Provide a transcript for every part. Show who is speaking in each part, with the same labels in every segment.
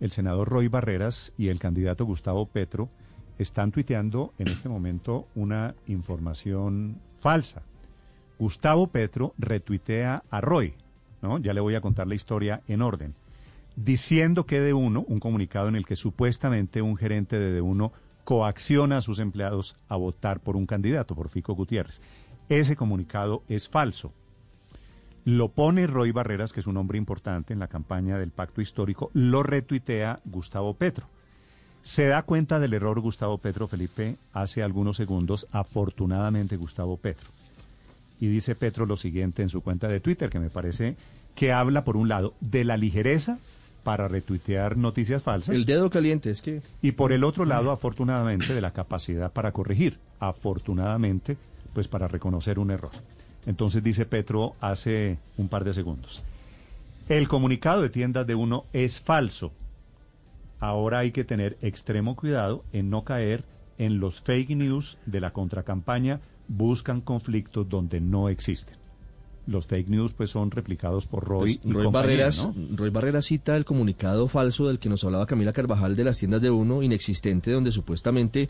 Speaker 1: el senador Roy Barreras y el candidato Gustavo Petro están tuiteando en este momento una información falsa. Gustavo Petro retuitea a Roy, ¿no? Ya le voy a contar la historia en orden. Diciendo que de uno, un comunicado en el que supuestamente un gerente de de uno coacciona a sus empleados a votar por un candidato, por Fico Gutiérrez. Ese comunicado es falso. Lo pone Roy Barreras, que es un hombre importante en la campaña del pacto histórico, lo retuitea Gustavo Petro. Se da cuenta del error Gustavo Petro Felipe hace algunos segundos, afortunadamente Gustavo Petro. Y dice Petro lo siguiente en su cuenta de Twitter, que me parece que habla, por un lado, de la ligereza para retuitear noticias falsas.
Speaker 2: El dedo caliente, es que...
Speaker 1: Y por el otro lado, afortunadamente, de la capacidad para corregir. Afortunadamente, pues para reconocer un error. Entonces dice Petro hace un par de segundos. El comunicado de tiendas de uno es falso. Ahora hay que tener extremo cuidado en no caer en los fake news de la contracampaña buscan conflictos donde no existen. Los fake news pues son replicados por Roy
Speaker 2: Pues,
Speaker 1: y
Speaker 2: Roy, Barreras,
Speaker 1: ¿no?
Speaker 2: Roy Barreras cita el comunicado falso del que nos hablaba Camila Carvajal de las tiendas de uno inexistente donde supuestamente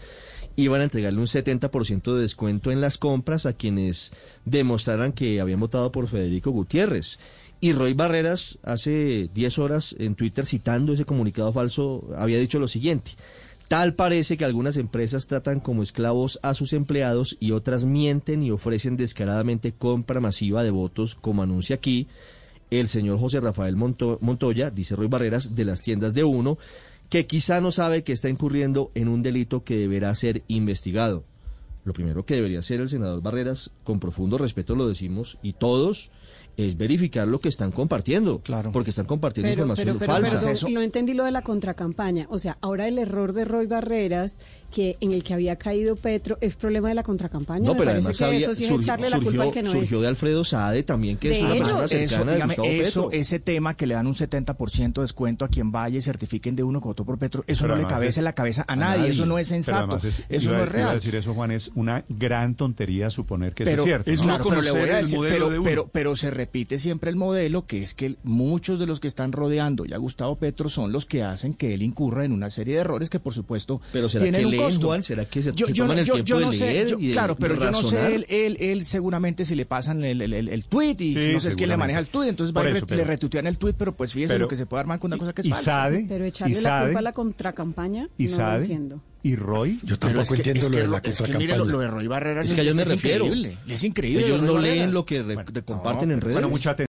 Speaker 2: iban a entregarle un 70% de descuento en las compras a quienes demostraran que habían votado por Federico Gutiérrez. Y Roy Barreras hace 10 horas en Twitter citando ese comunicado falso había dicho lo siguiente. Tal parece que algunas empresas tratan como esclavos a sus empleados y otras mienten y ofrecen descaradamente compra masiva de votos, como anuncia aquí el señor José Rafael Monto- Montoya, dice Roy Barreras, de las tiendas de uno, que quizá no sabe que está incurriendo en un delito que deberá ser investigado. Lo primero que debería hacer el senador Barreras, con profundo respeto lo decimos, y todos, es verificar lo que están compartiendo.
Speaker 3: Claro.
Speaker 2: Porque están compartiendo
Speaker 4: Pero,
Speaker 2: información
Speaker 4: pero, pero,
Speaker 2: falsa.
Speaker 4: pero, no entendí lo de la contracampaña. O sea, ahora el error de Roy Barreras, que en el que había caído Petro, es problema de la contracampaña.
Speaker 2: No,
Speaker 4: Me
Speaker 2: pero además
Speaker 4: que
Speaker 2: había-
Speaker 4: eso sí es
Speaker 2: surgió,
Speaker 4: echarle la culpa al que no
Speaker 2: surgió
Speaker 4: es.
Speaker 2: de Alfredo Saade también, que
Speaker 4: De
Speaker 2: es una
Speaker 4: ellos.
Speaker 2: persona
Speaker 3: Eso,
Speaker 2: cercana de
Speaker 3: dígame,
Speaker 2: Gustavo
Speaker 3: eso,
Speaker 2: Petro.
Speaker 3: ese tema que le dan un 70% de descuento a quien vaya y certifiquen de uno que votó por Petro, eso
Speaker 1: Pero
Speaker 3: no le cabece
Speaker 1: es-
Speaker 3: en la cabeza a,
Speaker 2: a
Speaker 3: nadie,
Speaker 2: nadie.
Speaker 3: eso no es sensato,
Speaker 1: es-
Speaker 3: eso
Speaker 1: iba-
Speaker 3: no es
Speaker 1: iba a
Speaker 3: real.
Speaker 1: decir eso, Juan, es una gran tontería suponer que
Speaker 3: pero,
Speaker 1: eso es cierto.
Speaker 3: es
Speaker 1: ¿no?
Speaker 3: claro,
Speaker 5: conocer el modelo
Speaker 3: pero,
Speaker 5: de uno.
Speaker 3: pero se repite siempre el modelo, que es que muchos de los que están rodeando ya Gustavo Petro son los que hacen que él incurra en una serie de errores que por supuesto
Speaker 2: Pero ¿será
Speaker 3: tienen
Speaker 2: que
Speaker 3: un
Speaker 2: leen,
Speaker 3: costo.
Speaker 2: Juan? ¿Será que se-
Speaker 3: yo,
Speaker 2: se
Speaker 3: yo
Speaker 2: toman
Speaker 3: no-
Speaker 2: el
Speaker 3: yo-
Speaker 2: tiempo
Speaker 3: yo
Speaker 2: de
Speaker 3: no sé,
Speaker 2: leer
Speaker 3: yo-
Speaker 2: y de
Speaker 3: claro, pero yo no
Speaker 2: razonar?
Speaker 3: sé, él, él, él seguramente si le pasan el, el, el, el tweet y
Speaker 1: Sí,
Speaker 3: no sé quién le maneja el tweet, entonces va
Speaker 1: Por
Speaker 3: y
Speaker 1: eso,
Speaker 3: re-
Speaker 1: pero-
Speaker 3: le retuitean el tweet, pero pues fíjese
Speaker 1: Pero-
Speaker 3: lo que se puede armar con una cosa que es
Speaker 1: y
Speaker 3: falsa.
Speaker 1: Sade,
Speaker 4: Pero
Speaker 1: y
Speaker 4: echarle la culpa a la contracampaña,
Speaker 1: y
Speaker 4: no lo entiendo.
Speaker 1: Y Roy,
Speaker 5: Yo tampoco
Speaker 3: es que-
Speaker 5: entiendo
Speaker 3: es
Speaker 5: lo
Speaker 3: que
Speaker 5: de la
Speaker 3: es que
Speaker 5: contracampaña.
Speaker 3: mire, lo, lo de Roy Barreras
Speaker 2: Es que ellos me
Speaker 3: es
Speaker 2: refiero.
Speaker 3: increíble, es increíble.
Speaker 2: Ellos
Speaker 3: lo
Speaker 2: no leen
Speaker 3: Barreras.
Speaker 2: lo que re-
Speaker 3: Bueno,
Speaker 2: comparten
Speaker 3: no,
Speaker 2: en redes.
Speaker 1: bueno, mucha